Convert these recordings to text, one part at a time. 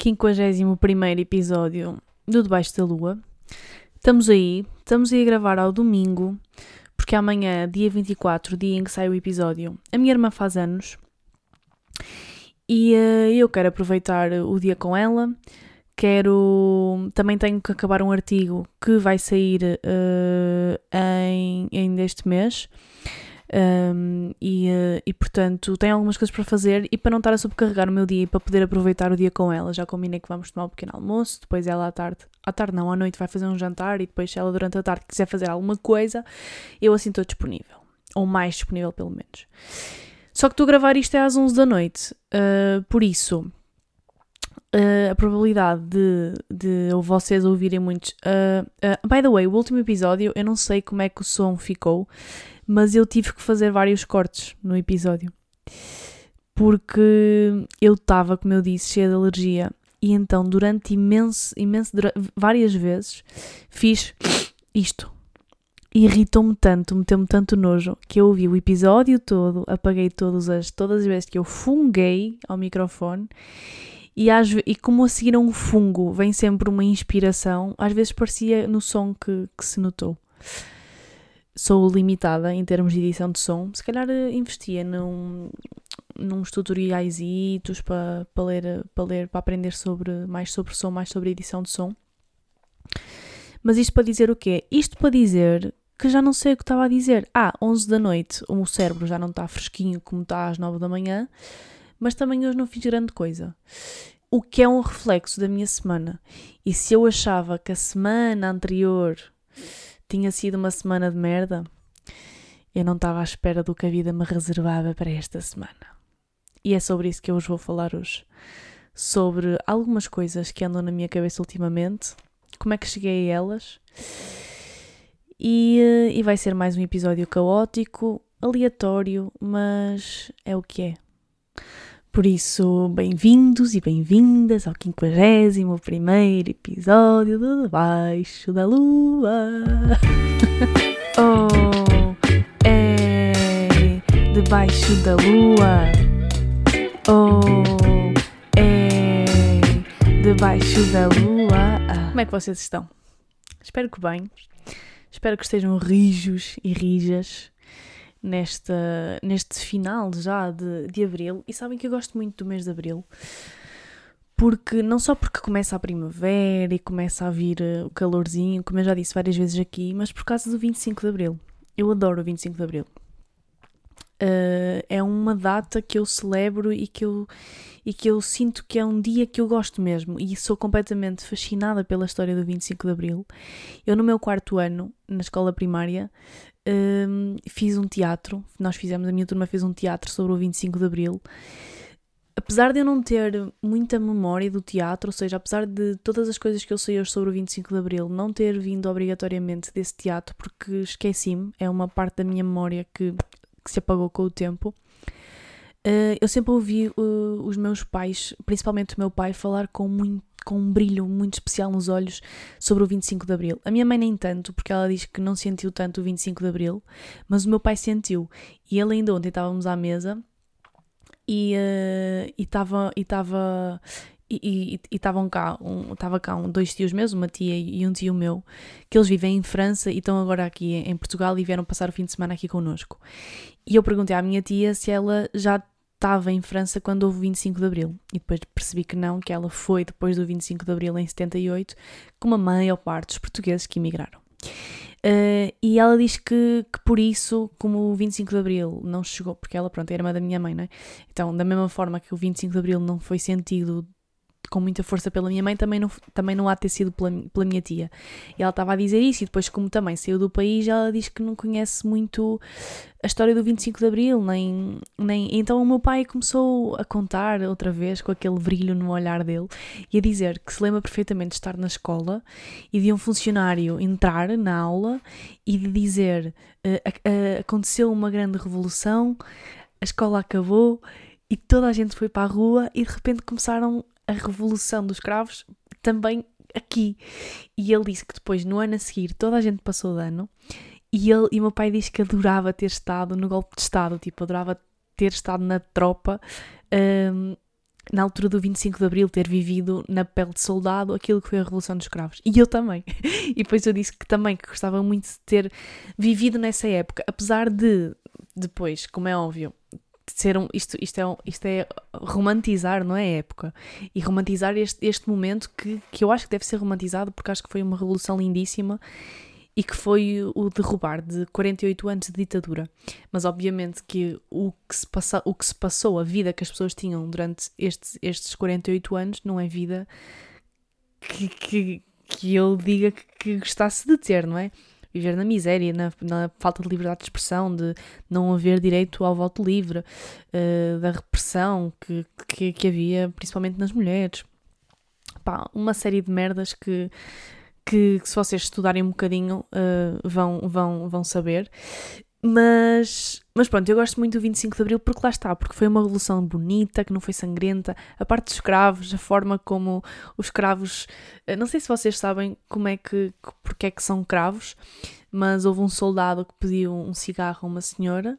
51 episódio do Debaixo da Lua. Estamos aí, estamos aí a gravar ao domingo, porque amanhã, dia 24, dia em que sai o episódio, a minha irmã faz anos e uh, eu quero aproveitar o dia com ela. Quero. Também tenho que acabar um artigo que vai sair uh, em, ainda este mês. Um, e, uh, e portanto tenho algumas coisas para fazer e para não estar a sobrecarregar o meu dia e para poder aproveitar o dia com ela. Já combinei que vamos tomar um pequeno almoço, depois ela à tarde, à tarde não, à noite vai fazer um jantar e depois se ela durante a tarde quiser fazer alguma coisa, eu assim estou disponível. Ou mais disponível pelo menos. Só que estou a gravar isto é às 11 da noite, uh, por isso Uh, a probabilidade de, de vocês ouvirem muitos. Uh, uh, by the way, o último episódio, eu não sei como é que o som ficou, mas eu tive que fazer vários cortes no episódio. Porque eu estava, como eu disse, cheia de alergia. E então, durante imenso, imenso, várias vezes, fiz isto. Irritou-me tanto, meteu-me tanto nojo, que eu ouvi o episódio todo, apaguei todas as, todas as vezes que eu funguei ao microfone e, às, e como a seguir a um fungo vem sempre uma inspiração, às vezes parecia no som que, que se notou. Sou limitada em termos de edição de som, se calhar eh, investia num, nos tutoriais para, para, ler, para ler, para aprender sobre, mais sobre som, mais sobre edição de som. Mas isto para dizer o quê? Isto para dizer que já não sei o que estava a dizer. Ah, 11 da noite, o meu cérebro já não está fresquinho como está às 9 da manhã mas também hoje não fiz grande coisa. O que é um reflexo da minha semana. E se eu achava que a semana anterior tinha sido uma semana de merda, eu não estava à espera do que a vida me reservava para esta semana. E é sobre isso que eu vos vou falar hoje. Sobre algumas coisas que andam na minha cabeça ultimamente, como é que cheguei a elas. E, e vai ser mais um episódio caótico, aleatório, mas é o que é. Por isso, bem-vindos e bem-vindas ao 51 episódio do Debaixo da Lua. oh, é debaixo da lua. Oh, é debaixo da lua. Como é que vocês estão? Espero que bem. Espero que estejam rijos e rijas nesta, neste final já de, de abril. E sabem que eu gosto muito do mês de abril, porque não só porque começa a primavera e começa a vir eh, o calorzinho, como eu já disse várias vezes aqui, mas por causa do 25 de abril. Eu adoro o 25 de abril. Uh, é uma data que eu celebro e que eu, e que eu sinto que é um dia que eu gosto mesmo e sou completamente fascinada pela história do 25 de Abril. Eu, no meu quarto ano, na escola primária, um, fiz um teatro, nós fizemos, a minha turma fez um teatro sobre o 25 de Abril. Apesar de eu não ter muita memória do teatro, ou seja, apesar de todas as coisas que eu sei hoje sobre o 25 de Abril não ter vindo obrigatoriamente desse teatro, porque esqueci-me, é uma parte da minha memória que, que se apagou com o tempo, eu sempre ouvi uh, os meus pais, principalmente o meu pai, falar com muito com um brilho muito especial nos olhos sobre o 25 de Abril. A minha mãe nem tanto, porque ela diz que não sentiu tanto o 25 de Abril, mas o meu pai sentiu. E ele ainda ontem estávamos à mesa e uh, estava e estava e estavam cá, estava um, cá um, dois tios meus, uma tia e um tio meu, que eles vivem em França e estão agora aqui em Portugal e vieram passar o fim de semana aqui connosco. E eu perguntei à minha tia se ela já estava em França quando houve o 25 de Abril. E depois percebi que não, que ela foi depois do 25 de Abril em 78, como a maior parte dos portugueses que emigraram. Uh, e ela diz que, que por isso, como o 25 de Abril não chegou, porque ela, pronto, era irmã da minha mãe, não é? Então, da mesma forma que o 25 de Abril não foi sentido com muita força pela minha mãe, também não, também não há de ter sido pela, pela minha tia. E ela estava a dizer isso, e depois, como também saiu do país, ela diz que não conhece muito a história do 25 de Abril, nem, nem. Então o meu pai começou a contar outra vez, com aquele brilho no olhar dele, e a dizer que se lembra perfeitamente de estar na escola e de um funcionário entrar na aula e de dizer: uh, aconteceu uma grande revolução, a escola acabou e toda a gente foi para a rua e de repente começaram a revolução dos cravos também aqui. E ele disse que depois, no ano a seguir, toda a gente passou de ano. E, ele, e meu pai disse que adorava ter estado no golpe de Estado, tipo, adorava ter estado na tropa um, na altura do 25 de Abril, ter vivido na pele de soldado aquilo que foi a Revolução dos Escravos. E eu também. E depois eu disse que também que gostava muito de ter vivido nessa época, apesar de, depois, como é óbvio, ser um, isto, isto, é, isto é romantizar, não é? A época. E romantizar este, este momento que, que eu acho que deve ser romantizado porque acho que foi uma revolução lindíssima e que foi o derrubar de 48 anos de ditadura. Mas obviamente que o que se, passa, o que se passou, a vida que as pessoas tinham durante estes, estes 48 anos, não é vida que, que, que eu diga que, que gostasse de ter, não é? Viver na miséria, na, na, falta de liberdade de expressão, de não haver direito ao voto livre, uh, da repressão que, que, que, havia principalmente nas mulheres. Pá, uma série de merdas que, que, que se vocês estudarem um bocadinho uh, vão, vão, vão saber. Mas, mas pronto, eu gosto muito do 25 de Abril porque lá está, porque foi uma revolução bonita, que não foi sangrenta. A parte dos escravos, a forma como os escravos. Eh, não sei se vocês sabem como é que. porque é que são cravos, mas houve um soldado que pediu um cigarro a uma senhora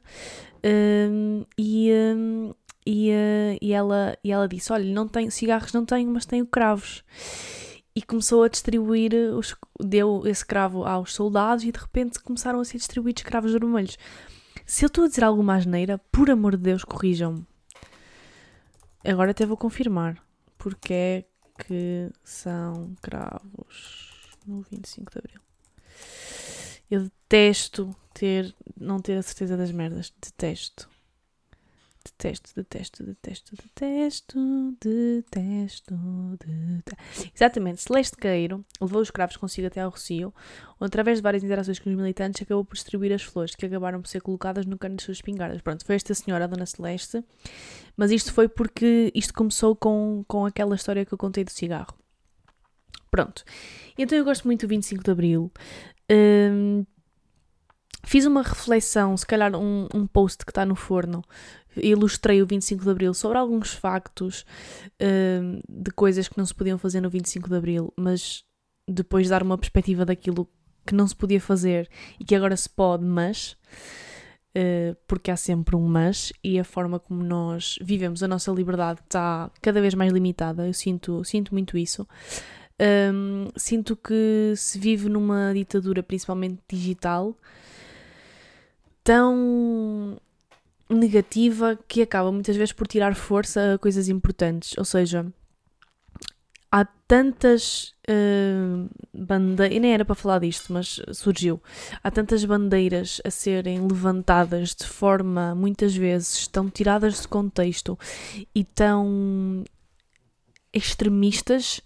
um, e, um, e, uh, e, ela, e ela disse: Olha, não tenho, cigarros não tenho, mas tenho cravos e começou a distribuir, os, deu esse cravo aos soldados e de repente começaram a ser distribuídos cravos vermelhos. Se eu estou a dizer alguma asneira, por amor de Deus, corrijam-me. Agora até vou confirmar porque é que são cravos no 25 de Abril. Eu detesto ter, não ter a certeza das merdas. Detesto. Detesto, detesto, detesto, detesto, detesto, detesto. Exatamente, Celeste Queiro levou os cravos consigo até ao Rocio, onde através de várias interações com os militantes acabou por distribuir as flores, que acabaram por ser colocadas no cano de suas espingardas. Pronto, foi esta senhora, a Dona Celeste, mas isto foi porque isto começou com, com aquela história que eu contei do cigarro. Pronto, então eu gosto muito do 25 de Abril. Um, fiz uma reflexão, se calhar um, um post que está no forno, ilustrei o 25 de Abril sobre alguns factos uh, de coisas que não se podiam fazer no 25 de Abril, mas depois dar uma perspectiva daquilo que não se podia fazer e que agora se pode, mas. Uh, porque há sempre um mas e a forma como nós vivemos a nossa liberdade está cada vez mais limitada. Eu sinto, sinto muito isso. Um, sinto que se vive numa ditadura, principalmente digital, tão negativa que acaba muitas vezes por tirar força a coisas importantes. Ou seja, há tantas uh, bandeiras, nem era para falar disto, mas surgiu. Há tantas bandeiras a serem levantadas de forma muitas vezes tão tiradas de contexto e tão extremistas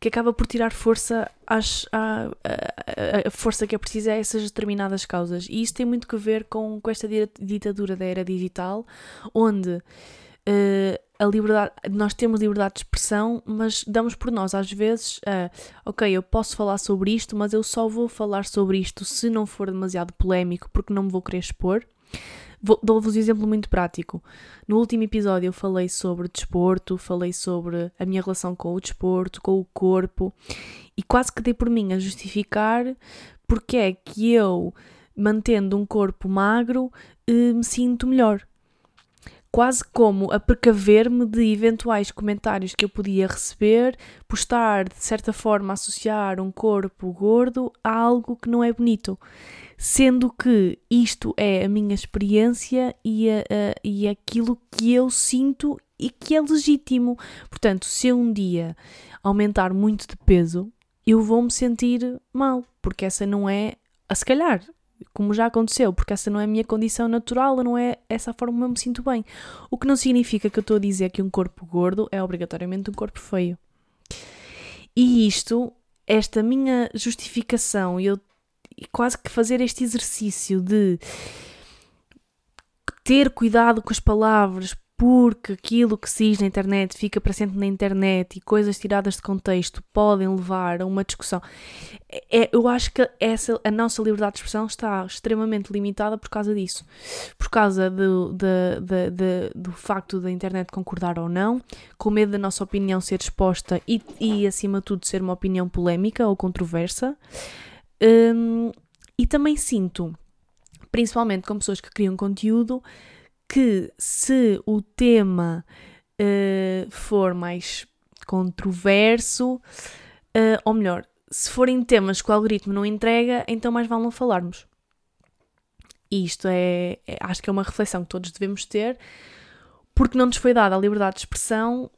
que acaba por tirar força às, à, a, a, força que é precisa a essas determinadas causas. E isso tem muito que ver com, com esta ditadura da era digital, onde uh, a liberdade, nós temos liberdade de expressão, mas damos por nós às vezes, uh, ok, eu posso falar sobre isto, mas eu só vou falar sobre isto se não for demasiado polémico, porque não me vou querer expor. Dou-vos um exemplo muito prático. No último episódio eu falei sobre desporto, falei sobre a minha relação com o desporto, com o corpo e quase que dei por mim a justificar porque é que eu, mantendo um corpo magro, eh, me sinto melhor quase como a precaver-me de eventuais comentários que eu podia receber por estar, de certa forma, a associar um corpo gordo a algo que não é bonito. Sendo que isto é a minha experiência e, a, a, e aquilo que eu sinto e que é legítimo. Portanto, se eu um dia aumentar muito de peso, eu vou me sentir mal, porque essa não é, a se calhar, como já aconteceu, porque essa não é a minha condição natural, não é essa a forma como eu me sinto bem. O que não significa que eu estou a dizer que um corpo gordo é obrigatoriamente um corpo feio. E isto, esta minha justificação, e quase que fazer este exercício de ter cuidado com as palavras, porque aquilo que se diz na internet fica para sempre na internet e coisas tiradas de contexto podem levar a uma discussão. É, eu acho que essa, a nossa liberdade de expressão está extremamente limitada por causa disso. Por causa do, do, do, do facto da internet concordar ou não, com medo da nossa opinião ser exposta e, e acima de tudo, ser uma opinião polémica ou controversa. Um, e também sinto, principalmente com pessoas que criam conteúdo, que se o tema uh, for mais controverso, uh, ou melhor, se forem temas que o algoritmo não entrega, então mais vale não falarmos. E isto é, é, acho que é uma reflexão que todos devemos ter, porque não nos foi dada a liberdade de expressão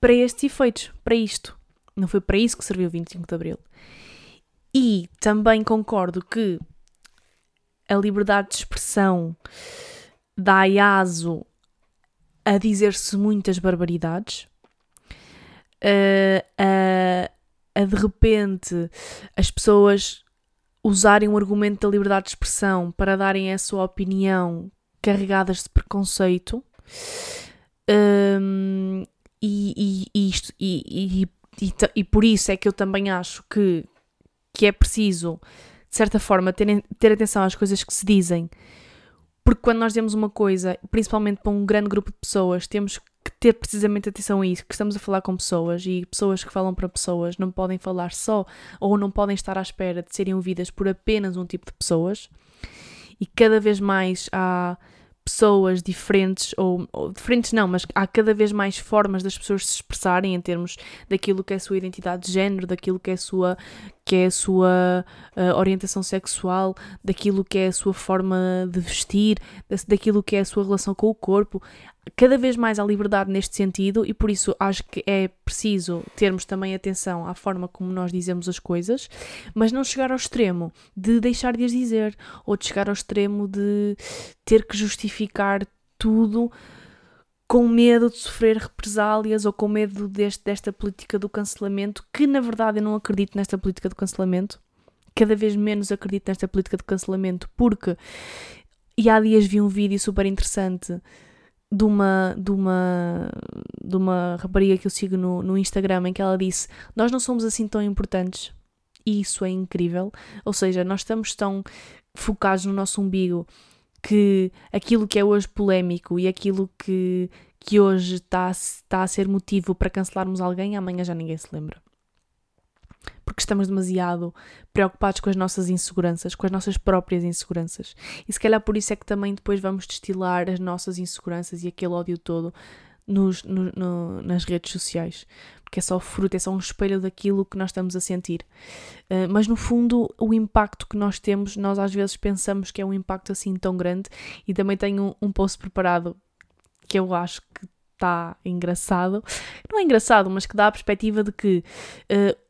para estes efeitos, para isto. Não foi para isso que serviu o 25 de Abril. E também concordo que a liberdade de expressão dá aso a dizer-se muitas barbaridades, a, a de repente as pessoas usarem o argumento da liberdade de expressão para darem a sua opinião carregadas de preconceito. Um, e, e, isto, e, e, e, por isso é que eu também acho que, que é preciso, de certa forma, ter, ter atenção às coisas que se dizem, porque quando nós dizemos uma coisa, principalmente para um grande grupo de pessoas, temos que ter precisamente atenção a isso, que estamos a falar com pessoas e pessoas que falam para pessoas não podem falar só ou não podem estar à espera de serem ouvidas por apenas um tipo de pessoas. E cada vez mais há pessoas diferentes, ou, ou, diferentes não, mas há cada vez mais formas das pessoas se expressarem em termos daquilo que é a sua identidade de género, daquilo que é a sua, que é a sua uh, orientação sexual, daquilo que é a sua forma de vestir, daquilo que é a sua relação com o corpo cada vez mais há liberdade neste sentido e por isso acho que é preciso termos também atenção à forma como nós dizemos as coisas, mas não chegar ao extremo de deixar de as dizer ou de chegar ao extremo de ter que justificar tudo com medo de sofrer represálias ou com medo deste, desta política do cancelamento, que na verdade eu não acredito nesta política do cancelamento. Cada vez menos acredito nesta política de cancelamento, porque. E há dias vi um vídeo super interessante de uma, de uma, de uma rapariga que eu sigo no, no Instagram em que ela disse: Nós não somos assim tão importantes. E isso é incrível. Ou seja, nós estamos tão focados no nosso umbigo que aquilo que é hoje polémico e aquilo que, que hoje está, está a ser motivo para cancelarmos alguém, amanhã já ninguém se lembra porque estamos demasiado preocupados com as nossas inseguranças, com as nossas próprias inseguranças. E se calhar por isso é que também depois vamos destilar as nossas inseguranças e aquele ódio todo nos, no, no, nas redes sociais, porque é só fruto, é só um espelho daquilo que nós estamos a sentir. Uh, mas no fundo, o impacto que nós temos, nós às vezes pensamos que é um impacto assim tão grande, e também tenho um, um post preparado que eu acho que está engraçado. Não é engraçado, mas que dá a perspectiva de que uh,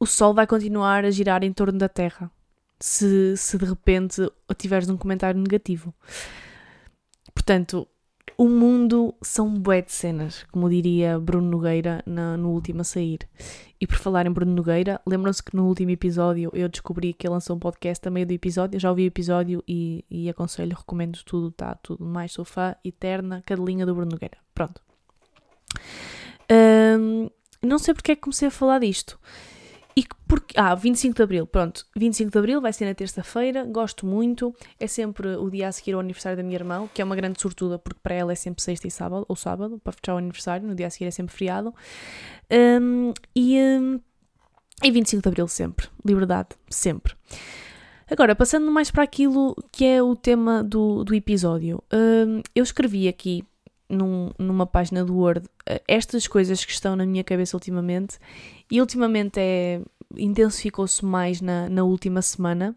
o Sol vai continuar a girar em torno da Terra. Se, se de repente tiveres um comentário negativo. Portanto, o mundo são bué de cenas, como diria Bruno Nogueira na, no último a sair. E por falar em Bruno Nogueira, lembram-se que no último episódio eu descobri que ele lançou um podcast a meio do episódio. Eu já ouvi o episódio e, e aconselho, recomendo tudo, está tudo mais. Sou fã eterna, cadelinha do Bruno Nogueira. Pronto. Um, não sei porque é que comecei a falar disto. E porque, ah, 25 de Abril, pronto, 25 de Abril vai ser na terça-feira, gosto muito, é sempre o dia a seguir ao aniversário da minha irmã, que é uma grande sortuda, porque para ela é sempre sexta e sábado, ou sábado, para fechar o aniversário, no dia a seguir é sempre feriado. Um, e, um, e 25 de Abril sempre, liberdade, sempre. Agora, passando mais para aquilo que é o tema do, do episódio, um, eu escrevi aqui num, numa página do Word uh, estas coisas que estão na minha cabeça ultimamente e ultimamente é intensificou-se mais na, na última semana.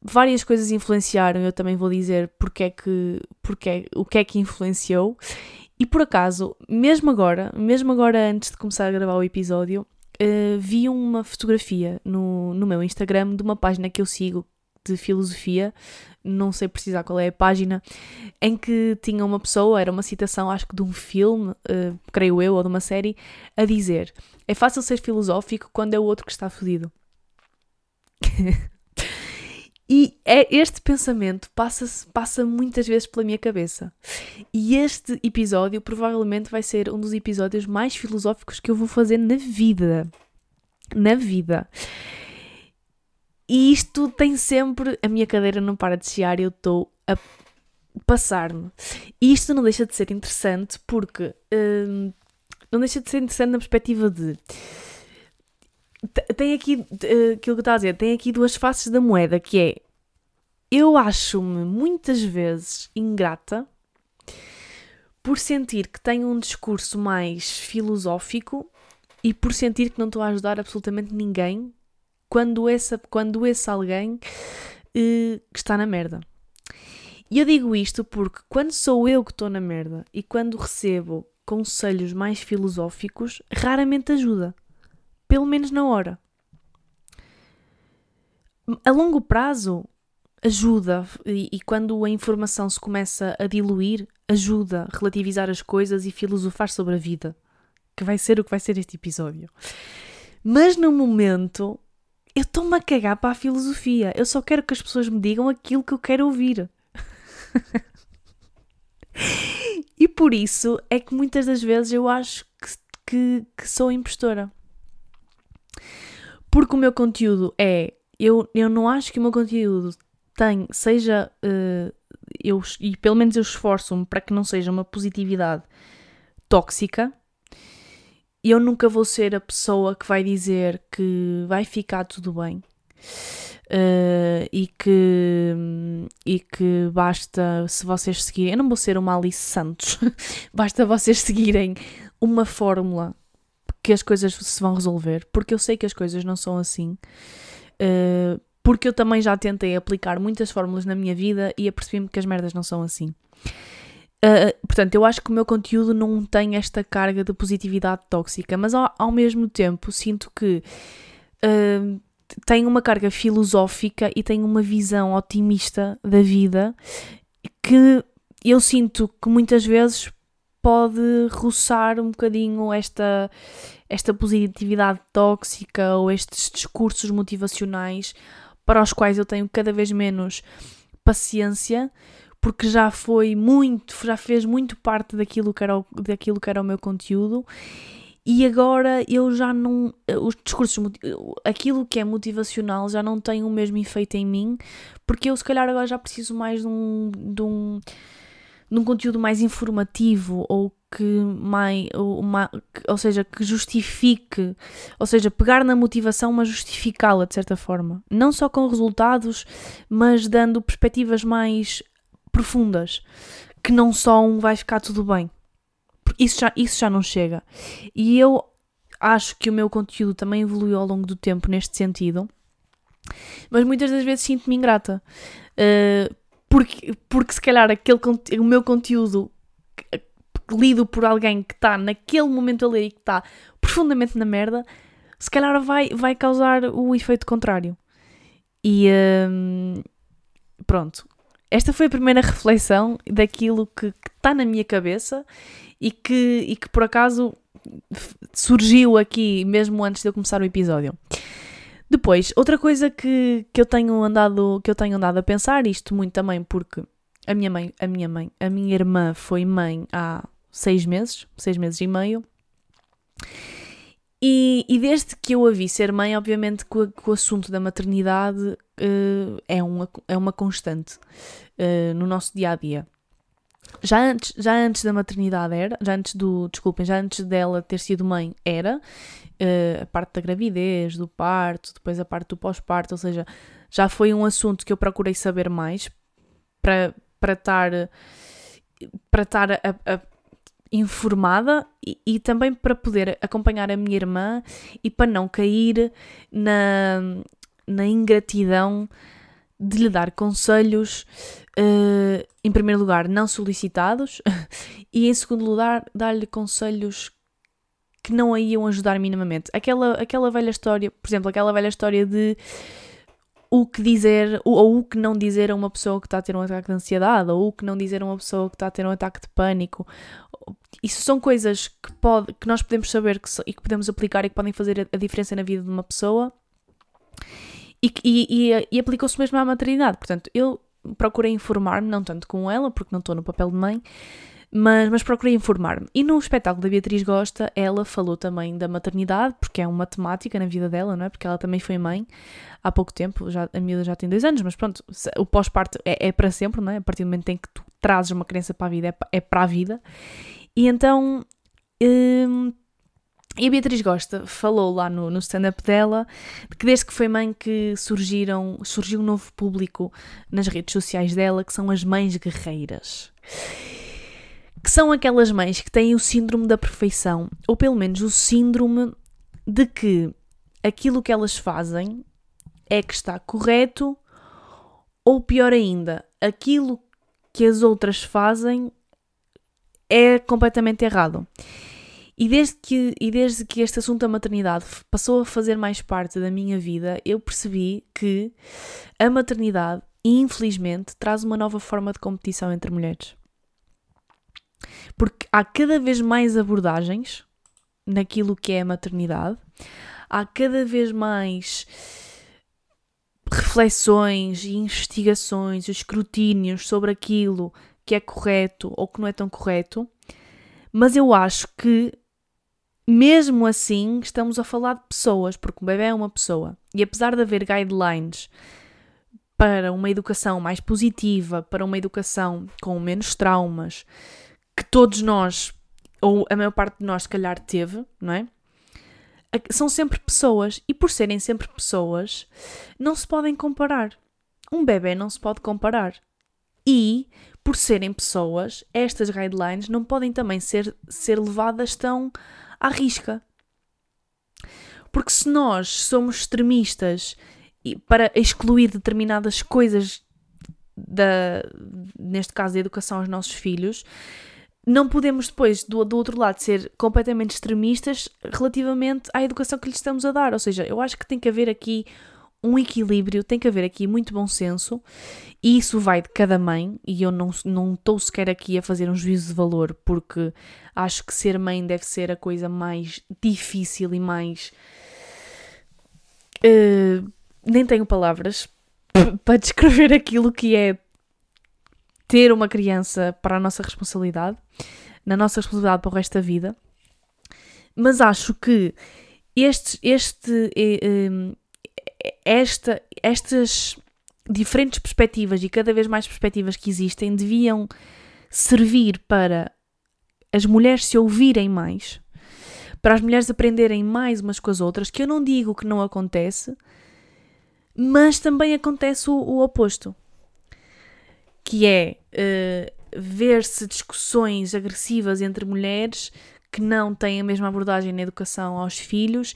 Várias coisas influenciaram, eu também vou dizer porque é que, porque é, o que é que influenciou. E por acaso, mesmo agora, mesmo agora antes de começar a gravar o episódio, uh, vi uma fotografia no, no meu Instagram de uma página que eu sigo de filosofia, não sei precisar qual é a página, em que tinha uma pessoa, era uma citação, acho que de um filme, uh, creio eu, ou de uma série, a dizer: É fácil ser filosófico quando é o outro que está fodido. e é, este pensamento passa, passa muitas vezes pela minha cabeça. E este episódio provavelmente vai ser um dos episódios mais filosóficos que eu vou fazer na vida. Na vida. E isto tem sempre. A minha cadeira não para de chiar e eu estou a passar-me. E isto não deixa de ser interessante porque. Hum, não deixa de ser interessante na perspectiva de. Tem aqui. Uh, aquilo que eu a dizer, tem aqui duas faces da moeda que é. Eu acho-me muitas vezes ingrata por sentir que tenho um discurso mais filosófico e por sentir que não estou a ajudar absolutamente ninguém quando esse, quando esse alguém uh, está na merda. E eu digo isto porque quando sou eu que estou na merda e quando recebo conselhos mais filosóficos, raramente ajuda. Pelo menos na hora. A longo prazo, ajuda. E, e, quando a informação se começa a diluir, ajuda a relativizar as coisas e filosofar sobre a vida. Que vai ser o que vai ser este episódio. Mas no momento, eu estou-me a cagar para a filosofia. Eu só quero que as pessoas me digam aquilo que eu quero ouvir. e por isso é que muitas das vezes eu acho que, que, que sou impostora. Porque o meu conteúdo é. Eu, eu não acho que o meu conteúdo tem, seja. Uh, eu, e pelo menos eu esforço-me para que não seja uma positividade tóxica. Eu nunca vou ser a pessoa que vai dizer que vai ficar tudo bem. Uh, e, que, e que basta se vocês seguirem. Eu não vou ser uma Alice Santos, basta vocês seguirem uma fórmula que as coisas se vão resolver, porque eu sei que as coisas não são assim. Uh, porque eu também já tentei aplicar muitas fórmulas na minha vida e apercebi-me que as merdas não são assim. Uh, portanto, eu acho que o meu conteúdo não tem esta carga de positividade tóxica, mas ao, ao mesmo tempo sinto que uh, tem uma carga filosófica e tem uma visão otimista da vida que eu sinto que muitas vezes pode roçar um bocadinho esta, esta positividade tóxica ou estes discursos motivacionais para os quais eu tenho cada vez menos paciência, porque já foi muito, já fez muito parte daquilo que era o, daquilo que era o meu conteúdo. E agora eu já não. Os discursos. Aquilo que é motivacional já não tem o mesmo efeito em mim, porque eu, se calhar, agora já preciso mais de um. De um, de um conteúdo mais informativo ou que mais, uma, ou seja, que justifique, ou seja, pegar na motivação, mas justificá-la de certa forma, não só com resultados, mas dando perspectivas mais profundas, que não só um vai ficar tudo bem. Isso já, isso já não chega. E eu acho que o meu conteúdo também evoluiu ao longo do tempo neste sentido, mas muitas das vezes sinto-me ingrata. Uh, porque, porque se calhar aquele, o meu conteúdo lido por alguém que está naquele momento a ler e que está profundamente na merda, se calhar vai, vai causar o efeito contrário. E hum, pronto. Esta foi a primeira reflexão daquilo que está na minha cabeça e que, e que por acaso surgiu aqui mesmo antes de eu começar o episódio. Depois, outra coisa que, que, eu tenho andado, que eu tenho andado a pensar, isto muito também porque a minha mãe, a minha mãe, a minha irmã foi mãe há seis meses, seis meses e meio. E, e desde que eu a vi ser mãe, obviamente que o, que o assunto da maternidade uh, é, uma, é uma constante uh, no nosso dia a dia. Já antes, já antes da maternidade era, já antes do, desculpem, já antes dela ter sido mãe era, uh, a parte da gravidez, do parto, depois a parte do pós-parto, ou seja, já foi um assunto que eu procurei saber mais para, estar, para estar a, a informada e, e, também para poder acompanhar a minha irmã e para não cair na, na ingratidão de lhe dar conselhos, uh, em primeiro lugar, não solicitados, e em segundo lugar, dar-lhe conselhos que não a iam ajudar minimamente. Aquela, aquela velha história, por exemplo, aquela velha história de o que dizer ou o que não dizer a uma pessoa que está a ter um ataque de ansiedade ou o que não dizer a uma pessoa que está a ter um ataque de pânico. Isso são coisas que, pode, que nós podemos saber que, e que podemos aplicar e que podem fazer a, a diferença na vida de uma pessoa. E, e, e, e aplicou-se mesmo à maternidade. Portanto, eu procurei informar-me, não tanto com ela, porque não estou no papel de mãe, mas, mas procurei informar-me. E no espetáculo da Beatriz Gosta, ela falou também da maternidade, porque é uma temática na vida dela, não é? Porque ela também foi mãe há pouco tempo, já, a miúda já tem dois anos, mas pronto, o pós-parto é, é, para sempre, não é? A partir do momento em que tu trazes uma criança para a vida, é, é para a vida. E então. Hum, e a Beatriz Gosta falou lá no, no stand-up dela que desde que foi mãe que surgiram, surgiu um novo público nas redes sociais dela, que são as mães guerreiras que são aquelas mães que têm o síndrome da perfeição, ou pelo menos o síndrome de que aquilo que elas fazem é que está correto, ou pior ainda, aquilo que as outras fazem é completamente errado. E desde, que, e desde que este assunto da maternidade passou a fazer mais parte da minha vida, eu percebi que a maternidade, infelizmente, traz uma nova forma de competição entre mulheres. Porque há cada vez mais abordagens naquilo que é a maternidade, há cada vez mais reflexões e investigações, escrutínios sobre aquilo que é correto ou que não é tão correto, mas eu acho que mesmo assim estamos a falar de pessoas, porque o bebê é uma pessoa. E apesar de haver guidelines para uma educação mais positiva, para uma educação com menos traumas, que todos nós, ou a maior parte de nós, se calhar, teve, não é? São sempre pessoas, e por serem sempre pessoas, não se podem comparar. Um bebê não se pode comparar. E, por serem pessoas, estas guidelines não podem também ser, ser levadas tão à risca. Porque se nós somos extremistas para excluir determinadas coisas, da, neste caso da educação aos nossos filhos, não podemos depois, do, do outro lado, ser completamente extremistas relativamente à educação que lhes estamos a dar. Ou seja, eu acho que tem que haver aqui um equilíbrio, tem que haver aqui muito bom senso, e isso vai de cada mãe, e eu não estou sequer aqui a fazer um juízo de valor, porque acho que ser mãe deve ser a coisa mais difícil e mais. Uh, nem tenho palavras para descrever aquilo que é ter uma criança para a nossa responsabilidade, na nossa responsabilidade para o resto da vida. Mas acho que este, este, eh, esta, estas diferentes perspectivas e cada vez mais perspectivas que existem deviam servir para as mulheres se ouvirem mais, para as mulheres aprenderem mais umas com as outras, que eu não digo que não acontece, mas também acontece o, o oposto que é uh, ver-se discussões agressivas entre mulheres que não têm a mesma abordagem na educação aos filhos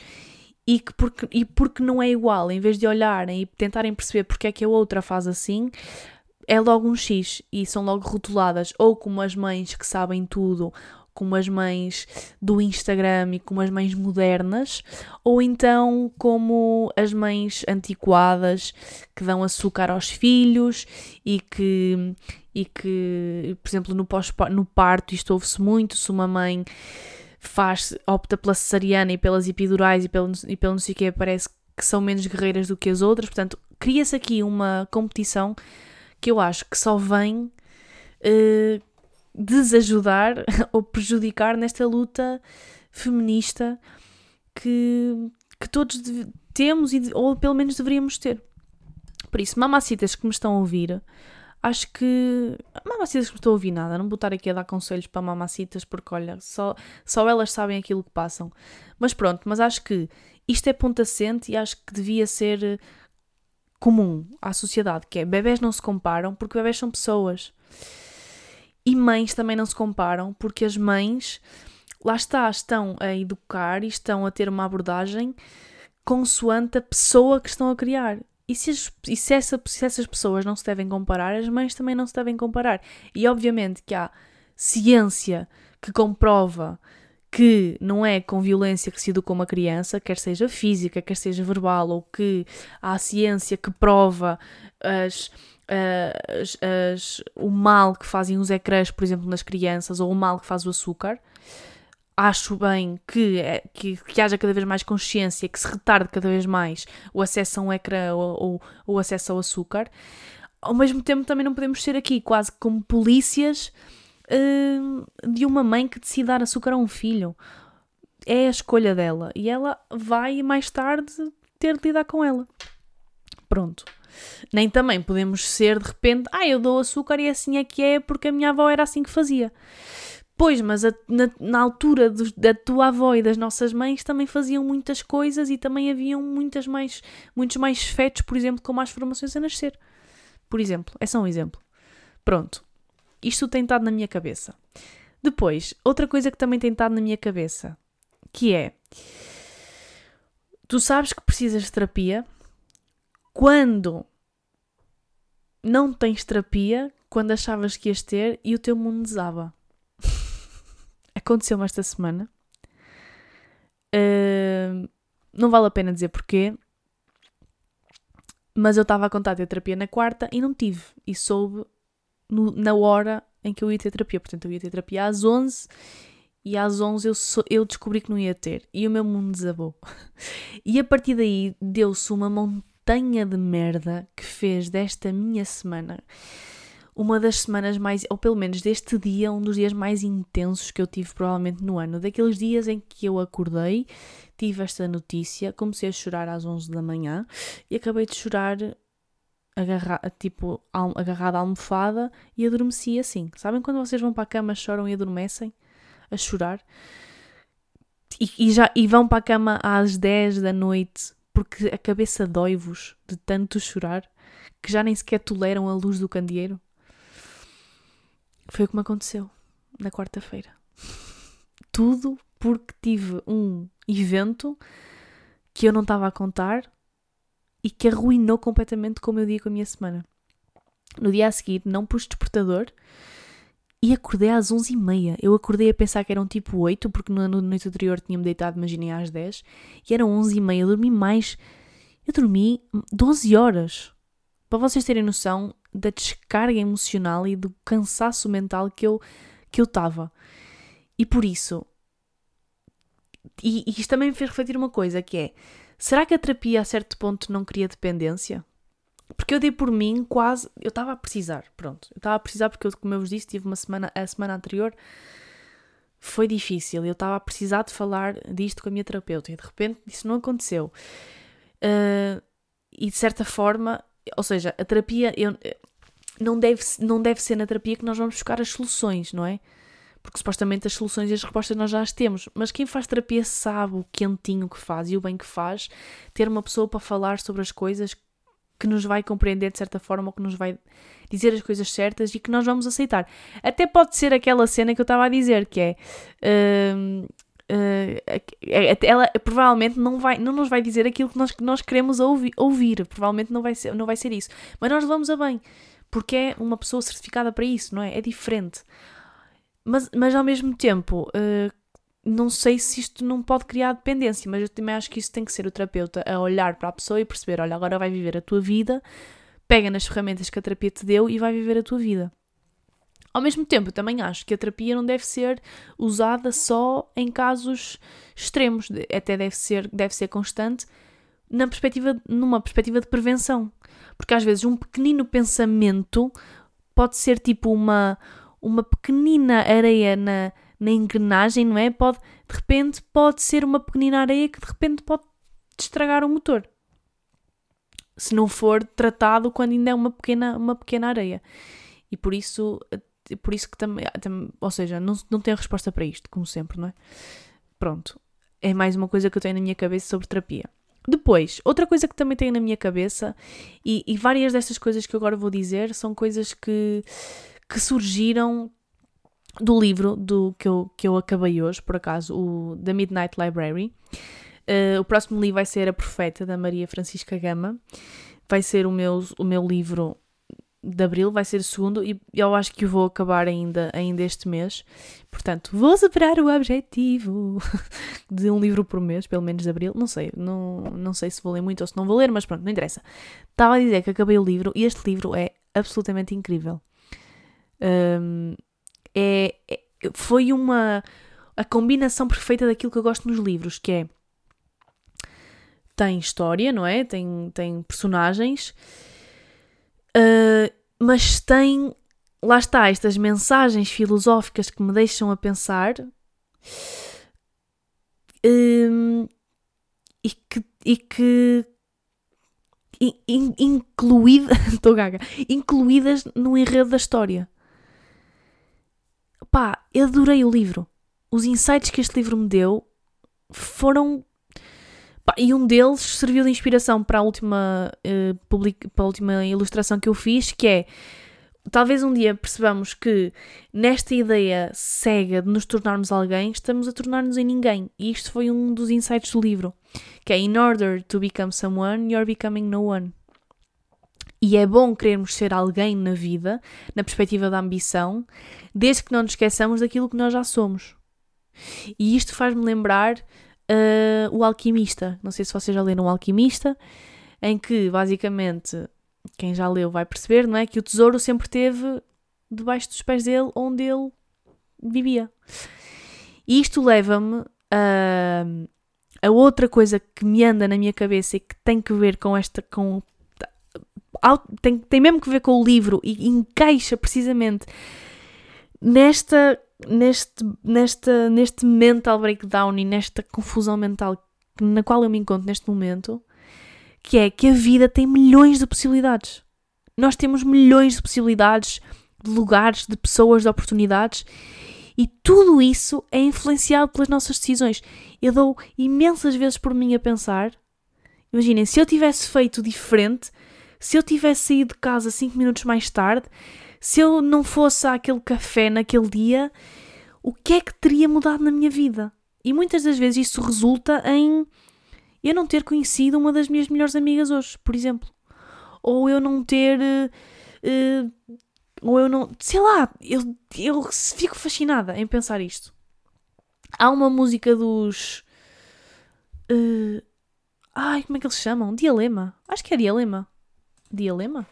e, que porque, e porque não é igual, em vez de olharem e tentarem perceber porque é que a outra faz assim, é logo um X e são logo rotuladas ou como as mães que sabem tudo como as mães do Instagram e como as mães modernas, ou então como as mães antiquadas que dão açúcar aos filhos e que, e que por exemplo, no, pós, no parto, isto ouve-se muito, se uma mãe faz, opta pela cesariana e pelas epidurais e pelo, e pelo não sei o que, parece que são menos guerreiras do que as outras, portanto, cria-se aqui uma competição que eu acho que só vem uh, desajudar ou prejudicar nesta luta feminista que, que todos temos e, ou pelo menos deveríamos ter. Por isso, mamacitas que me estão a ouvir, acho que. Mamacitas que me estão a ouvir nada, não vou estar aqui a dar conselhos para mamacitas porque, olha, só, só elas sabem aquilo que passam. Mas pronto, mas acho que isto é ponto assente e acho que devia ser comum à sociedade, que é bebés não se comparam porque bebés são pessoas. E mães também não se comparam, porque as mães, lá está, estão a educar e estão a ter uma abordagem consoante a pessoa que estão a criar. E, se, as, e se, essa, se essas pessoas não se devem comparar, as mães também não se devem comparar. E obviamente que há ciência que comprova que não é com violência que se educa uma criança, quer seja física, quer seja verbal, ou que há ciência que prova as uh, as, as, o mal que fazem os ecrãs, por exemplo, nas crianças, ou o mal que faz o açúcar. Acho bem que, é, que, que haja cada vez mais consciência, que se retarde cada vez mais o acesso a um ecrã ou, ou o acesso ao açúcar. Ao mesmo tempo, também não podemos ser aqui quase como polícias uh, de uma mãe que decide dar açúcar a um filho. É a escolha dela e ela vai mais tarde ter de lidar com ela. Pronto. Nem também podemos ser de repente, ah, eu dou açúcar e assim é que é porque a minha avó era assim que fazia. Pois, mas a, na, na, altura do, da tua avó e das nossas mães também faziam muitas coisas e também haviam muitas mais, muitos mais fetos, por exemplo, com mais formações a nascer. Por exemplo, é só um exemplo. Pronto. Isto tem estado na minha cabeça. Depois, outra coisa que também tem estado na minha cabeça, que é tu sabes que precisas de terapia quando não tens terapia, quando achavas que ias ter e o teu mundo desaba. Aconteceu-me esta semana. Uh, não vale a pena dizer porquê, mas eu estava a contar ter terapia na quarta e não tive. E soube no, na hora em que eu ia ter terapia. Portanto, eu ia ter terapia às 11 e às 11 eu, so, eu descobri que não ia ter. E o meu mundo desabou. E a partir daí deu-se uma montanha de merda que fez desta minha semana uma das semanas mais, ou pelo menos deste dia, um dos dias mais intensos que eu tive provavelmente no ano. Daqueles dias em que eu acordei, tive esta notícia, comecei a chorar às 11 da manhã e acabei de chorar agarra, tipo, agarrada à almofada e adormeci assim. Sabem quando vocês vão para a cama, choram e adormecem? A chorar? E, e já, e vão para a cama às 10 da noite porque a cabeça dói-vos de tanto chorar que já nem sequer toleram a luz do candeeiro? Foi o que me aconteceu na quarta-feira. Tudo porque tive um evento que eu não estava a contar e que arruinou completamente como eu dia com a minha semana. No dia a seguir, não pus despertador e acordei às 11h30. Eu acordei a pensar que eram tipo 8, porque na noite anterior tinha-me deitado, imaginei, às 10, e eram 11h30. Eu dormi mais. Eu dormi 12 horas. Para vocês terem noção, da descarga emocional e do cansaço mental que eu que eu estava. E por isso, e, e isto também me fez refletir uma coisa que é, será que a terapia a certo ponto não cria dependência? Porque eu dei por mim quase, eu estava a precisar, pronto, eu estava a precisar porque eu, como eu vos disse, tive uma semana, a semana anterior foi difícil, eu estava a precisar de falar disto com a minha terapeuta e de repente isso não aconteceu. Uh, e de certa forma ou seja, a terapia eu, não, deve, não deve ser na terapia que nós vamos buscar as soluções, não é? Porque supostamente as soluções e as respostas nós já as temos. Mas quem faz terapia sabe o quentinho que faz e o bem que faz ter uma pessoa para falar sobre as coisas que nos vai compreender de certa forma ou que nos vai dizer as coisas certas e que nós vamos aceitar. Até pode ser aquela cena que eu estava a dizer, que é. Uh, Uh, ela provavelmente não, vai, não nos vai dizer aquilo que nós, que nós queremos ouvir, ouvir, provavelmente não vai, ser, não vai ser isso, mas nós levamos a bem, porque é uma pessoa certificada para isso, não é? É diferente, mas, mas ao mesmo tempo, uh, não sei se isto não pode criar dependência, mas eu também acho que isso tem que ser o terapeuta a olhar para a pessoa e perceber: olha, agora vai viver a tua vida, pega nas ferramentas que a terapia te deu e vai viver a tua vida. Ao mesmo tempo, também acho que a terapia não deve ser usada só em casos extremos, até deve ser, deve ser constante na perspectiva, numa perspectiva de prevenção. Porque às vezes um pequenino pensamento pode ser tipo uma, uma pequenina areia na, na engrenagem, não é? Pode, de repente pode ser uma pequenina areia que de repente pode estragar o motor. Se não for tratado quando ainda é uma pequena, uma pequena areia. E por isso por isso que também, tam, ou seja, não, não tenho resposta para isto, como sempre, não é? Pronto, é mais uma coisa que eu tenho na minha cabeça sobre terapia. Depois, outra coisa que também tenho na minha cabeça, e, e várias destas coisas que eu agora vou dizer são coisas que, que surgiram do livro do, que, eu, que eu acabei hoje, por acaso, o The Midnight Library. Uh, o próximo livro vai ser A Profeta, da Maria Francisca Gama. Vai ser o meu, o meu livro de abril vai ser o segundo e eu acho que vou acabar ainda, ainda este mês. Portanto, vou superar o objetivo de um livro por mês, pelo menos de abril. Não sei, não, não sei se vou ler muito ou se não vou ler, mas pronto, não interessa. Estava a dizer que acabei o livro e este livro é absolutamente incrível. Um, é, é, foi uma a combinação perfeita daquilo que eu gosto nos livros, que é tem história, não é? Tem, tem personagens Uh, mas tem, lá está, estas mensagens filosóficas que me deixam a pensar um, e que, e que in, incluída, estou gaga, incluídas no enredo da história. Pá, adorei o livro. Os insights que este livro me deu foram e um deles serviu de inspiração para a última, uh, public, para a última ilustração que eu fiz, que é talvez um dia percebamos que nesta ideia cega de nos tornarmos alguém, estamos a tornar-nos em ninguém. E isto foi um dos insights do livro, que é In order to become someone, you're becoming no one. E é bom querermos ser alguém na vida, na perspectiva da ambição, desde que não nos esqueçamos daquilo que nós já somos. E isto faz-me lembrar uh, o Alquimista. Não sei se vocês já leram o Alquimista, em que basicamente quem já leu vai perceber, não é? Que o tesouro sempre teve debaixo dos pés dele, onde ele vivia. E isto leva-me a, a outra coisa que me anda na minha cabeça e que tem que ver com esta. Com, tem, tem mesmo que ver com o livro e encaixa precisamente nesta, neste, nesta, neste mental breakdown e nesta confusão mental na qual eu me encontro neste momento, que é que a vida tem milhões de possibilidades. Nós temos milhões de possibilidades, de lugares, de pessoas, de oportunidades e tudo isso é influenciado pelas nossas decisões. Eu dou imensas vezes por mim a pensar. Imaginem, se eu tivesse feito diferente, se eu tivesse saído de casa cinco minutos mais tarde, se eu não fosse àquele café naquele dia, o que é que teria mudado na minha vida? E muitas das vezes isso resulta em eu não ter conhecido uma das minhas melhores amigas hoje, por exemplo. Ou eu não ter. Uh, ou eu não. Sei lá, eu, eu fico fascinada em pensar isto. Há uma música dos. Uh, ai, como é que eles chamam? Dialema. Acho que é Dialema. Dialema?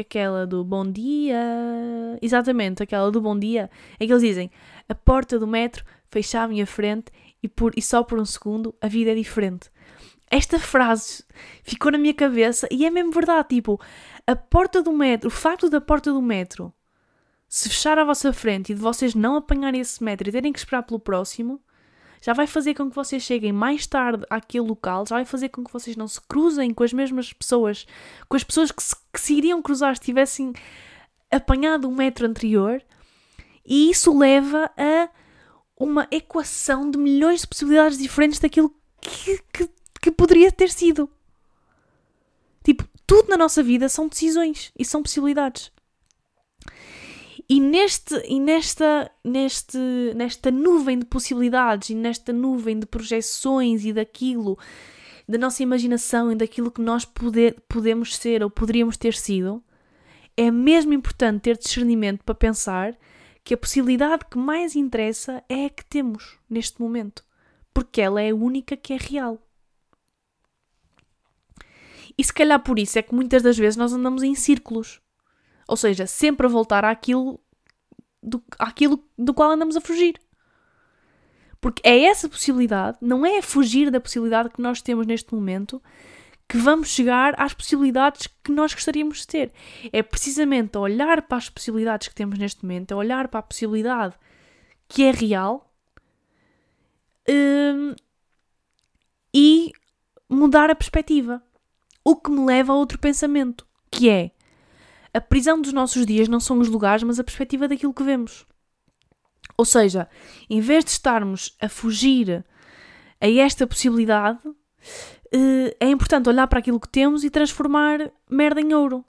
Aquela do bom dia. Exatamente, aquela do bom dia. É que eles dizem: a porta do metro fecha à minha frente e, por, e só por um segundo a vida é diferente. Esta frase ficou na minha cabeça e é mesmo verdade. Tipo, a porta do metro, o facto da porta do metro se fechar à vossa frente e de vocês não apanharem esse metro e terem que esperar pelo próximo, já vai fazer com que vocês cheguem mais tarde àquele local, já vai fazer com que vocês não se cruzem com as mesmas pessoas, com as pessoas que se, que se iriam cruzar se tivessem apanhado o metro anterior, e isso leva a uma equação de milhões de possibilidades diferentes daquilo que, que, que poderia ter sido. Tipo, tudo na nossa vida são decisões e são possibilidades. E, neste, e nesta, neste, nesta nuvem de possibilidades e nesta nuvem de projeções e daquilo, da nossa imaginação e daquilo que nós poder, podemos ser ou poderíamos ter sido, é mesmo importante ter discernimento para pensar que a possibilidade que mais interessa é a que temos neste momento, porque ela é a única que é real. E se calhar por isso é que muitas das vezes nós andamos em círculos. Ou seja, sempre a voltar àquilo do, àquilo do qual andamos a fugir. Porque é essa possibilidade, não é fugir da possibilidade que nós temos neste momento, que vamos chegar às possibilidades que nós gostaríamos de ter. É precisamente olhar para as possibilidades que temos neste momento, a olhar para a possibilidade que é real um, e mudar a perspectiva. O que me leva a outro pensamento, que é a prisão dos nossos dias não são os lugares, mas a perspectiva daquilo que vemos. Ou seja, em vez de estarmos a fugir a esta possibilidade, uh, é importante olhar para aquilo que temos e transformar merda em ouro.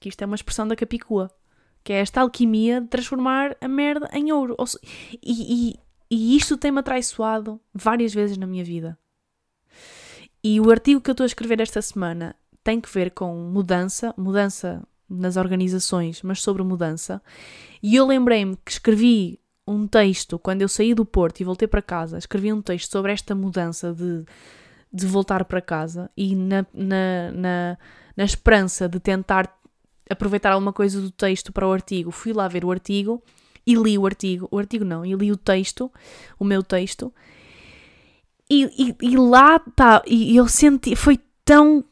Que isto é uma expressão da Capicua. Que é esta alquimia de transformar a merda em ouro. E, e, e isto tem-me atraiçoado várias vezes na minha vida. E o artigo que eu estou a escrever esta semana tem que ver com mudança, mudança nas organizações, mas sobre mudança. E eu lembrei-me que escrevi um texto quando eu saí do Porto e voltei para casa. Escrevi um texto sobre esta mudança de de voltar para casa e na, na, na, na esperança de tentar aproveitar alguma coisa do texto para o artigo, fui lá ver o artigo e li o artigo, o artigo não, e li o texto, o meu texto, e, e, e lá está, e eu senti, foi tão.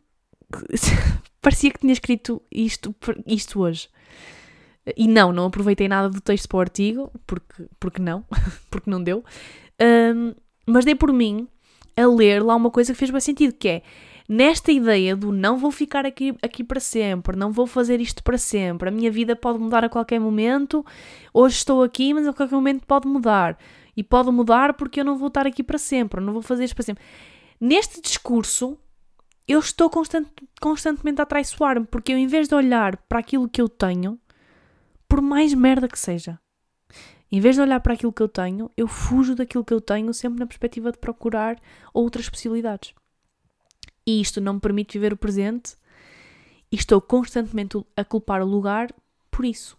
Parecia que tinha escrito isto, isto hoje. E não, não aproveitei nada do texto para o artigo, porque, porque não, porque não deu. Um, mas dei por mim a ler lá uma coisa que fez bem sentido, que é nesta ideia do não vou ficar aqui, aqui para sempre, não vou fazer isto para sempre, a minha vida pode mudar a qualquer momento, hoje estou aqui, mas a qualquer momento pode mudar. E pode mudar porque eu não vou estar aqui para sempre, não vou fazer isto para sempre. Neste discurso, eu estou constant, constantemente a traiçoar-me, porque eu, em vez de olhar para aquilo que eu tenho, por mais merda que seja, em vez de olhar para aquilo que eu tenho, eu fujo daquilo que eu tenho, sempre na perspectiva de procurar outras possibilidades. E isto não me permite viver o presente e estou constantemente a culpar o lugar por isso.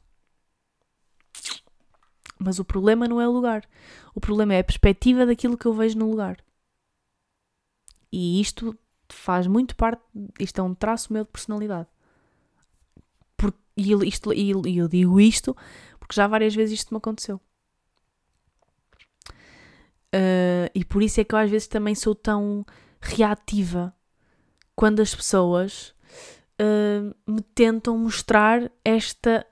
Mas o problema não é o lugar. O problema é a perspectiva daquilo que eu vejo no lugar. E isto faz muito parte, isto é um traço meu de personalidade. E, isto, e eu digo isto porque já várias vezes isto me aconteceu. Uh, e por isso é que eu às vezes também sou tão reativa quando as pessoas uh, me tentam mostrar esta,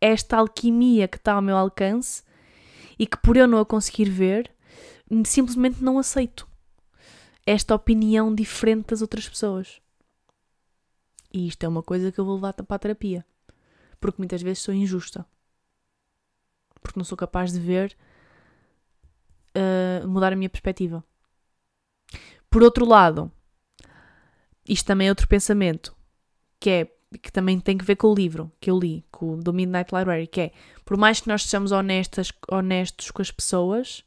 esta alquimia que está ao meu alcance e que por eu não a conseguir ver, simplesmente não aceito esta opinião diferente das outras pessoas. E isto é uma coisa que eu vou levar para a terapia. Porque muitas vezes sou injusta. Porque não sou capaz de ver uh, mudar a minha perspectiva. Por outro lado, isto também é outro pensamento, que é que também tem que ver com o livro que eu li, com, do Midnight Library, que é por mais que nós sejamos honestas, honestos com as pessoas,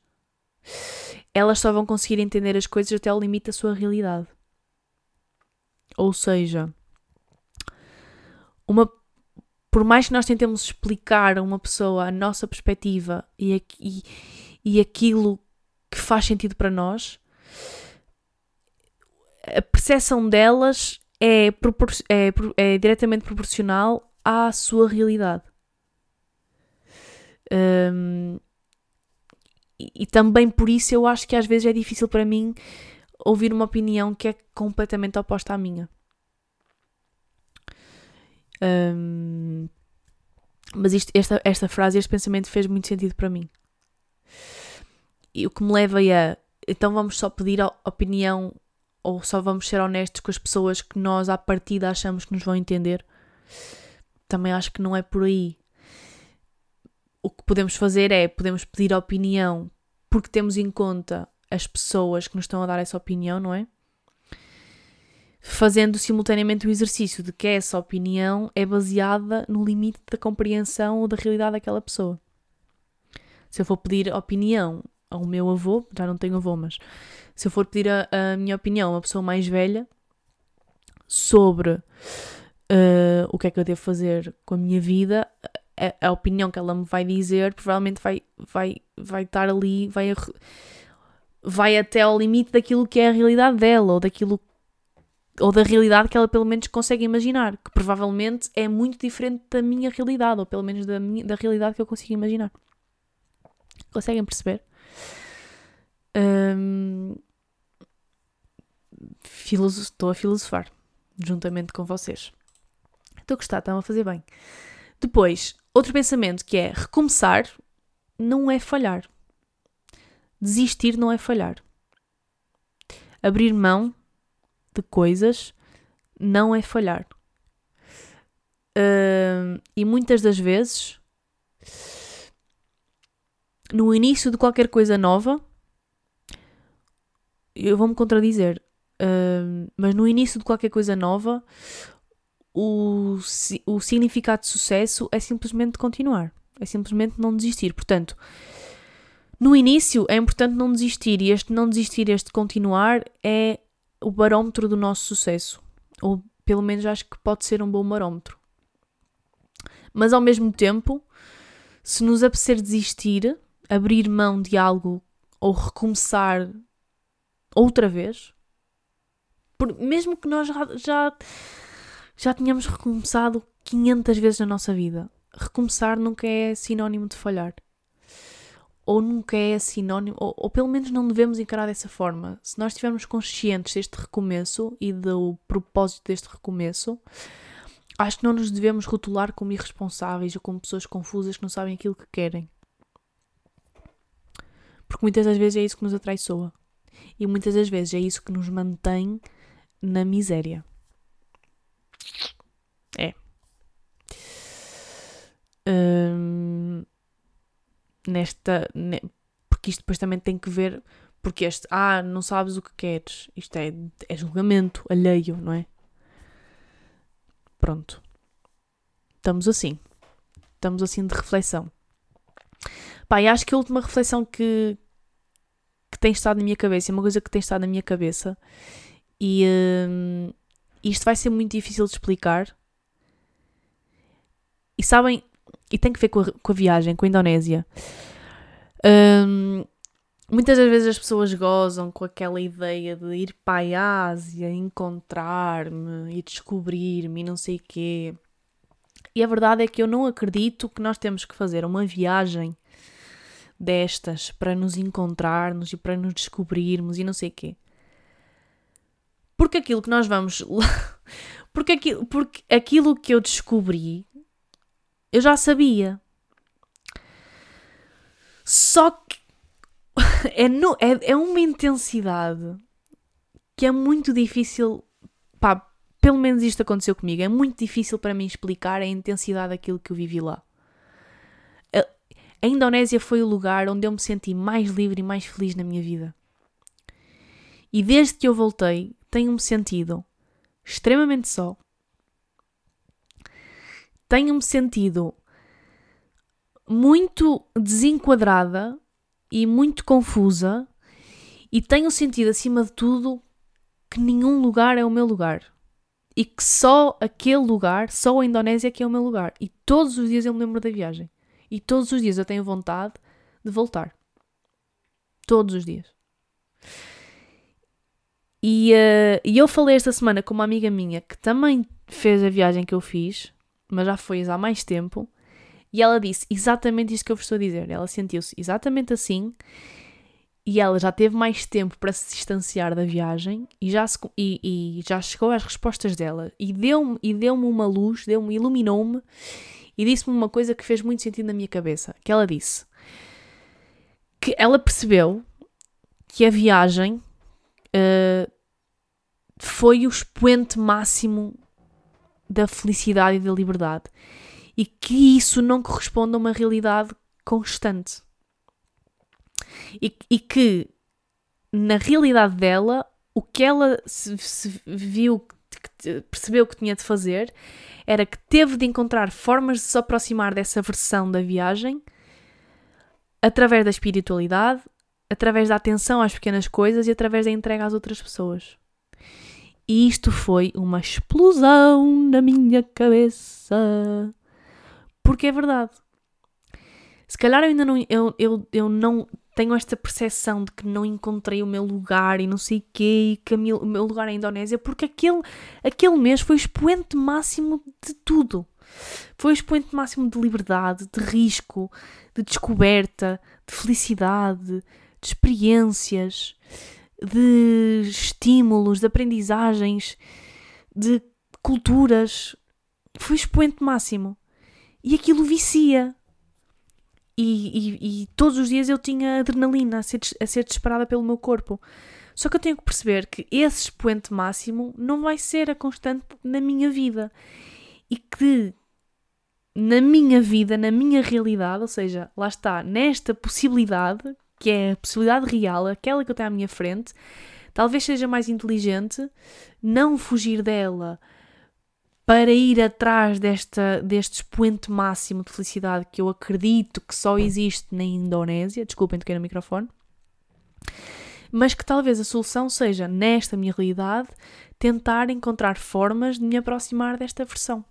elas só vão conseguir entender as coisas até o limite da sua realidade. Ou seja, uma, por mais que nós tentemos explicar a uma pessoa a nossa perspectiva e, e, e aquilo que faz sentido para nós, a percepção delas é, é, é diretamente proporcional à sua realidade. Um, e, também por isso eu acho que às vezes é difícil para mim ouvir uma opinião que é completamente oposta à minha. Um, mas isto, esta, esta frase, este pensamento fez muito sentido para mim. E o que me leva a então vamos só pedir opinião ou só vamos ser honestos com as pessoas que nós à partida achamos que nos vão entender. Também acho que não é por aí. O que podemos fazer é podemos pedir opinião porque temos em conta as pessoas que nos estão a dar essa opinião, não é? Fazendo simultaneamente o exercício de que essa opinião é baseada no limite da compreensão ou da realidade daquela pessoa. Se eu for pedir opinião ao meu avô, já não tenho avô, mas se eu for pedir a, a minha opinião a uma pessoa mais velha sobre uh, o que é que eu devo fazer com a minha vida, a, a, opinião que ela me vai dizer provavelmente vai, vai, vai estar ali, vai, vai até ao limite daquilo que é a realidade dela ou daquilo ou da realidade que ela pelo menos consegue imaginar, que provavelmente é muito diferente da minha realidade, ou pelo menos da, minha, da realidade que eu consigo imaginar. Conseguem perceber? Um, estou a filosofar juntamente com vocês. Estou a gostar, estão a fazer bem. Depois, outro pensamento que é recomeçar não é falhar. Desistir não é falhar. Abrir mão de coisas não é falhar. Uh, e muitas das vezes, no início de qualquer coisa nova, eu vou-me contradizer, uh, mas no início de qualquer coisa nova, o, o significado de sucesso é simplesmente continuar, é simplesmente não desistir. Portanto, no início é importante não desistir, e este não desistir, este continuar, é o barómetro do nosso sucesso. Ou pelo menos acho que pode ser um bom barómetro. Mas ao mesmo tempo, se nos apetecer desistir, abrir mão de algo ou recomeçar outra vez, por, mesmo que nós já, já, já tenhamos recomeçado 500 vezes na nossa vida, recomeçar nunca é sinónimo de falhar. Ou nunca é sinónimo, ou, ou pelo menos não devemos encarar dessa forma. Se nós estivermos conscientes deste recomeço e do propósito deste recomeço, acho que não nos devemos rotular como irresponsáveis ou como pessoas confusas que não sabem aquilo que querem. Porque muitas das vezes é isso que nos atraiçoa. E muitas das vezes é isso que nos mantém na miséria. É. Hum, nesta. Ne, porque isto depois também tem que ver Porque este, ah, não sabes o que queres. Isto é, é julgamento alheio, não é? Pronto. Estamos assim. Estamos assim de reflexão. Pá, e acho que a última reflexão que, que tem estado na minha cabeça, é uma coisa que tem estado na minha cabeça, e hum, isto vai ser muito difícil de explicar. E sabem, e tem que ver com a, com a viagem, com a Indonésia. Hum, muitas das vezes as pessoas gozam com aquela ideia de ir para a Ásia, encontrar-me e descobrir-me e não sei o quê. E a verdade é que eu não acredito que nós temos que fazer uma viagem destas para nos encontrarmos e para nos descobrirmos e não sei o quê. Porque aquilo que nós vamos. porque, aquilo, porque aquilo que eu descobri, eu já sabia. Só que é, no, é, é uma intensidade que é muito difícil. Pá, pelo menos isto aconteceu comigo. É muito difícil para mim explicar a intensidade daquilo que eu vivi lá. A Indonésia foi o lugar onde eu me senti mais livre e mais feliz na minha vida. E desde que eu voltei, tenho-me sentido extremamente só. Tenho-me sentido muito desenquadrada e muito confusa, e tenho sentido, acima de tudo, que nenhum lugar é o meu lugar. E que só aquele lugar, só a Indonésia é que é o meu lugar. E todos os dias eu me lembro da viagem. E todos os dias eu tenho vontade de voltar. Todos os dias. E, uh, e eu falei esta semana com uma amiga minha que também fez a viagem que eu fiz, mas já foi há mais tempo, e ela disse exatamente isto que eu vos estou a dizer. Ela sentiu-se exatamente assim e ela já teve mais tempo para se distanciar da viagem e já, se, e, e já chegou às respostas dela e deu-me deu uma luz, deu-me, iluminou-me e disse-me uma coisa que fez muito sentido na minha cabeça. Que ela disse que ela percebeu que a viagem uh, foi o expoente máximo da felicidade e da liberdade e que isso não corresponde a uma realidade constante. E, e que na realidade dela, o que ela se, se viu, percebeu que tinha de fazer era que teve de encontrar formas de se aproximar dessa versão da viagem através da espiritualidade, através da atenção às pequenas coisas e através da entrega às outras pessoas. E isto foi uma explosão na minha cabeça. Porque é verdade. Se calhar eu ainda não. Eu, eu, eu não tenho esta percepção de que não encontrei o meu lugar e não sei o quê, e que o meu lugar é a Indonésia, porque aquele, aquele mês foi o expoente máximo de tudo. Foi o expoente máximo de liberdade, de risco, de descoberta, de felicidade, de experiências, de estímulos, de aprendizagens, de culturas. Foi expoente máximo. E aquilo vicia. E, e, e, todos os dias eu tinha adrenalina a ser, a ser disparada pelo meu corpo. Só que eu tenho que perceber que esse expoente máximo não vai ser a constante na minha vida. E que na minha vida, na minha realidade, ou seja, lá está, nesta possibilidade, que é a possibilidade real, aquela que eu tenho à minha frente, talvez seja mais inteligente não fugir dela para ir atrás desta, deste expoente máximo de felicidade que eu acredito que só existe na Indonésia, desculpem toquei no microfone, mas que talvez a solução seja, nesta minha realidade, tentar encontrar formas de me aproximar desta versão.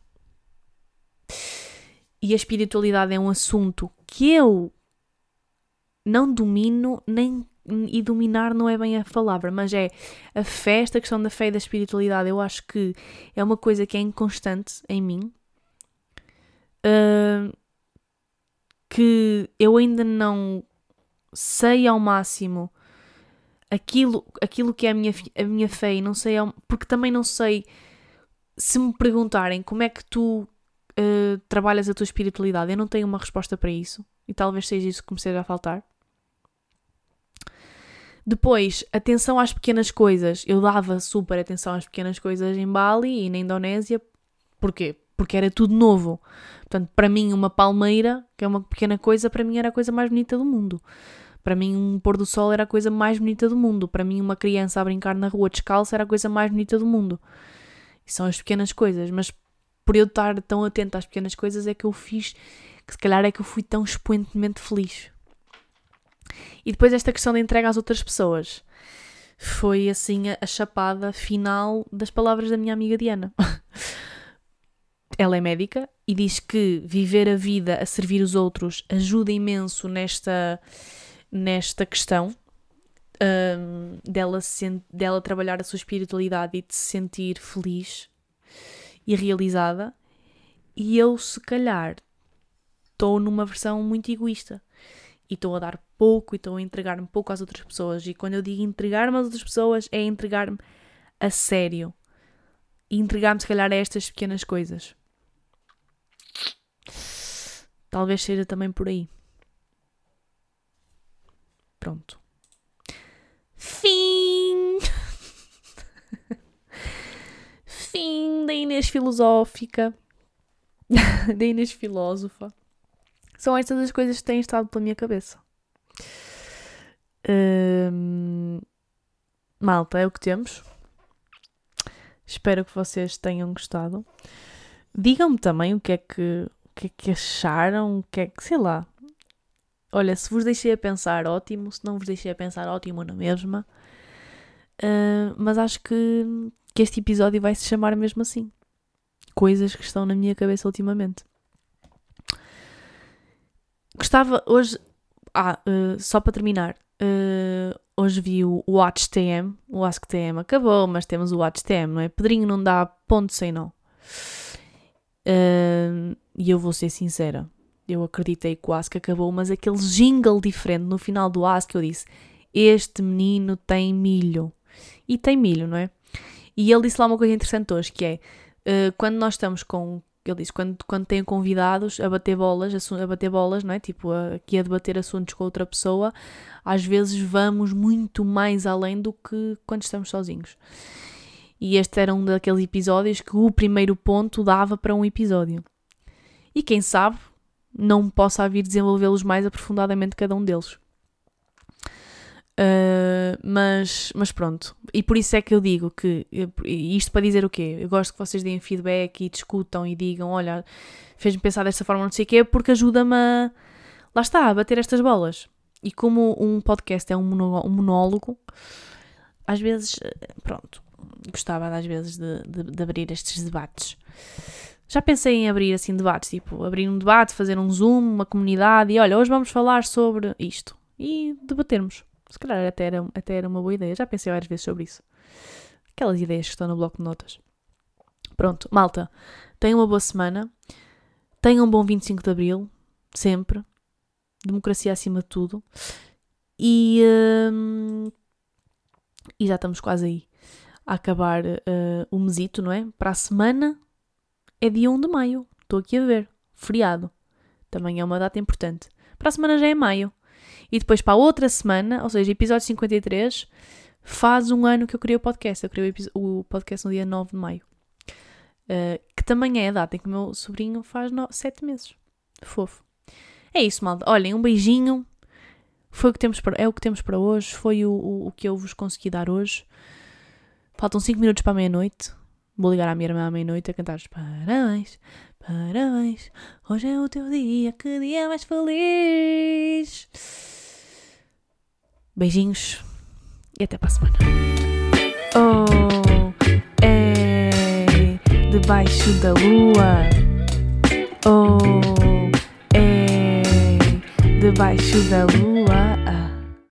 E a espiritualidade é um assunto que eu não domino nem e dominar não é bem a palavra, mas é a fé, esta questão da fé e da espiritualidade, eu acho que é uma coisa que é inconstante em mim. Uh, que eu ainda não sei ao máximo aquilo, aquilo que é a minha, a minha fé e não sei ao, porque também não sei se me perguntarem como é que tu uh, trabalhas a tua espiritualidade, eu não tenho uma resposta para isso e talvez seja isso que me a faltar. Depois, atenção às pequenas coisas. Eu dava super atenção às pequenas coisas em Bali e na Indonésia. Porquê? Porque era tudo novo. Portanto, para mim, uma palmeira, que é uma pequena coisa, para mim era a coisa mais bonita do mundo. Para mim, um pôr do sol era a coisa mais bonita do mundo. Para mim, uma criança a brincar na rua descalça era a coisa mais bonita do mundo. E são as pequenas coisas, mas por eu estar tão atenta às pequenas coisas é que eu fiz, que se calhar é que eu fui tão expoentemente feliz. E depois esta questão da entrega às outras pessoas foi assim a, a chapada final das palavras da minha amiga Diana. Ela é médica e diz que viver a vida a servir os outros ajuda imenso nesta, nesta questão um, dela, se, dela trabalhar a sua espiritualidade e de se sentir feliz e realizada. E eu, se calhar, estou numa versão muito egoísta e estou a dar pouco e estou a entregar-me pouco às outras pessoas. E quando eu digo entregar-me às outras pessoas, é entregar-me a sério e entregar-me, se calhar, a estas pequenas coisas. Talvez seja também por aí. Pronto. Fim! Fim da Inês filosófica. da Inês filósofa. São estas as coisas que têm estado pela minha cabeça. Hum, malta, é o que temos. Espero que vocês tenham gostado. Digam-me também o que é que, o que é que acharam, o que é que, sei lá. Olha, se vos deixei a pensar, ótimo. Se não vos deixei a pensar, ótimo na mesma. Uh, mas acho que, que este episódio vai se chamar mesmo assim. Coisas que estão na minha cabeça ultimamente. Gostava hoje. Ah, uh, só para terminar. Uh, hoje vi o Watch TM. O Ask TM acabou, mas temos o Watch TM, não é? Pedrinho não dá ponto sem não. Uh, e eu vou ser sincera, eu acreditei que o Ask acabou, mas aquele jingle diferente no final do Ask eu disse: Este menino tem milho. E tem milho, não é? E ele disse lá uma coisa interessante hoje, que é uh, quando nós estamos com. Ele disse, quando, quando tem convidados a bater bolas, a, bater bolas, não é? Tipo, aqui a debater assuntos com outra pessoa, às vezes vamos muito mais além do que quando estamos sozinhos. E este era um daqueles episódios que o primeiro ponto dava para um episódio. E quem sabe não possa vir desenvolvê-los mais aprofundadamente cada um deles. Uh, mas, mas pronto, e por isso é que eu digo que isto para dizer o quê? Eu gosto que vocês deem feedback e discutam e digam: Olha, fez-me pensar desta forma, não sei o quê, porque ajuda-me a lá está, a bater estas bolas. E como um podcast é um monólogo, às vezes, pronto, gostava às vezes de, de, de, abrir estes debates. Já pensei em abrir assim debates, tipo, abrir um debate, fazer um zoom, uma comunidade e olha, hoje vamos falar sobre isto e debatermos. Se calhar até era, até era uma boa ideia. Já pensei várias vezes sobre isso. Aquelas ideias que estão no bloco de notas. Pronto, malta, tenham uma boa semana. Tenham um bom 25 de Abril, sempre. Democracia acima de tudo. E, hum, e já estamos quase aí a acabar uh, o mesito, não é? Para a semana é dia 1 de maio. Estou aqui a ver. Feriado. Também é uma data importante. Para a semana já é maio. E depois para a outra semana, ou seja, episódio 53, faz um ano que eu criei o podcast. Eu criei o, podcast no dia 9 de maio. Uh, que também é a data em que o meu sobrinho faz 7 meses. Fofo. É isso, malta. Olhem, um beijinho. Foi o que temos para, é o que temos para hoje. Foi o, o, o que eu vos consegui dar hoje. Faltam 5 minutos para a meia-noite. Vou ligar à minha irmã à meia-noite a cantar os parabéns, parabéns. Hoje é o teu dia, que dia mais feliz. Beijinhos e até para a semana. Oh, é debaixo da lua. Oh, é debaixo da lua.